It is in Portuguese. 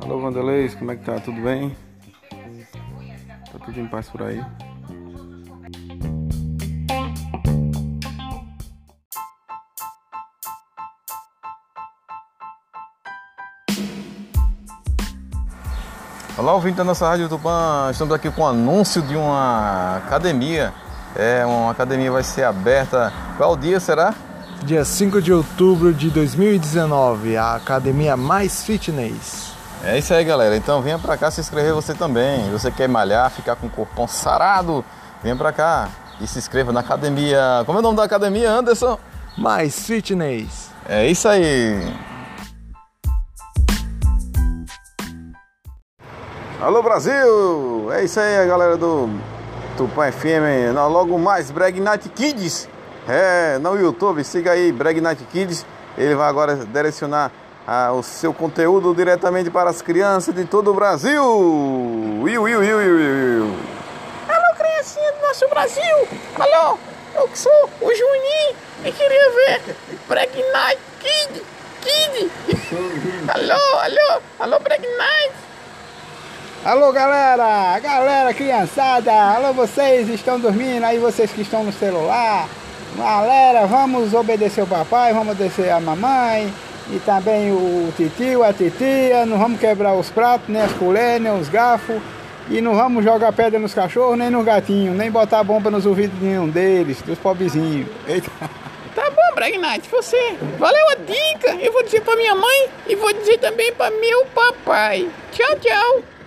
Alô Vanderleis, como é que tá? Tudo bem? Tá tudo em paz por aí? Olá, ouvinte da nossa Rádio Tupã, estamos aqui com o anúncio de uma academia. É, uma academia vai ser aberta. Qual dia será? Dia 5 de outubro de 2019, a Academia Mais Fitness. É isso aí, galera. Então venha pra cá se inscrever você também. Você quer malhar, ficar com o corpão sarado? Venha pra cá e se inscreva na academia. Como é o nome da academia, Anderson? Mais Fitness. É isso aí. Alô Brasil! É isso aí, galera do Tupã FM. Logo mais, Brag Night Kids. É, no YouTube, siga aí, Brag Night Kids. Ele vai agora direcionar ah, o seu conteúdo diretamente para as crianças de todo o Brasil. Will, will, will, will, will. Alô, criancinha do nosso Brasil. Alô, eu que sou o Juninho e queria ver Brag Night Kid. Kid. alô, alô, alô, Brag Night. Alô galera, galera, criançada, alô vocês estão dormindo, aí vocês que estão no celular, galera, vamos obedecer o papai, vamos obedecer a mamãe e também o titio, a titia, não vamos quebrar os pratos, nem as colheres, nem os garfos e não vamos jogar pedra nos cachorros, nem nos gatinhos, nem botar bomba nos ouvidos de nenhum deles, dos pobrezinhos. Eita. Tá bom, Bragnite, você. Valeu a dica. Eu vou dizer pra minha mãe e vou dizer também pra meu papai. Tchau, tchau.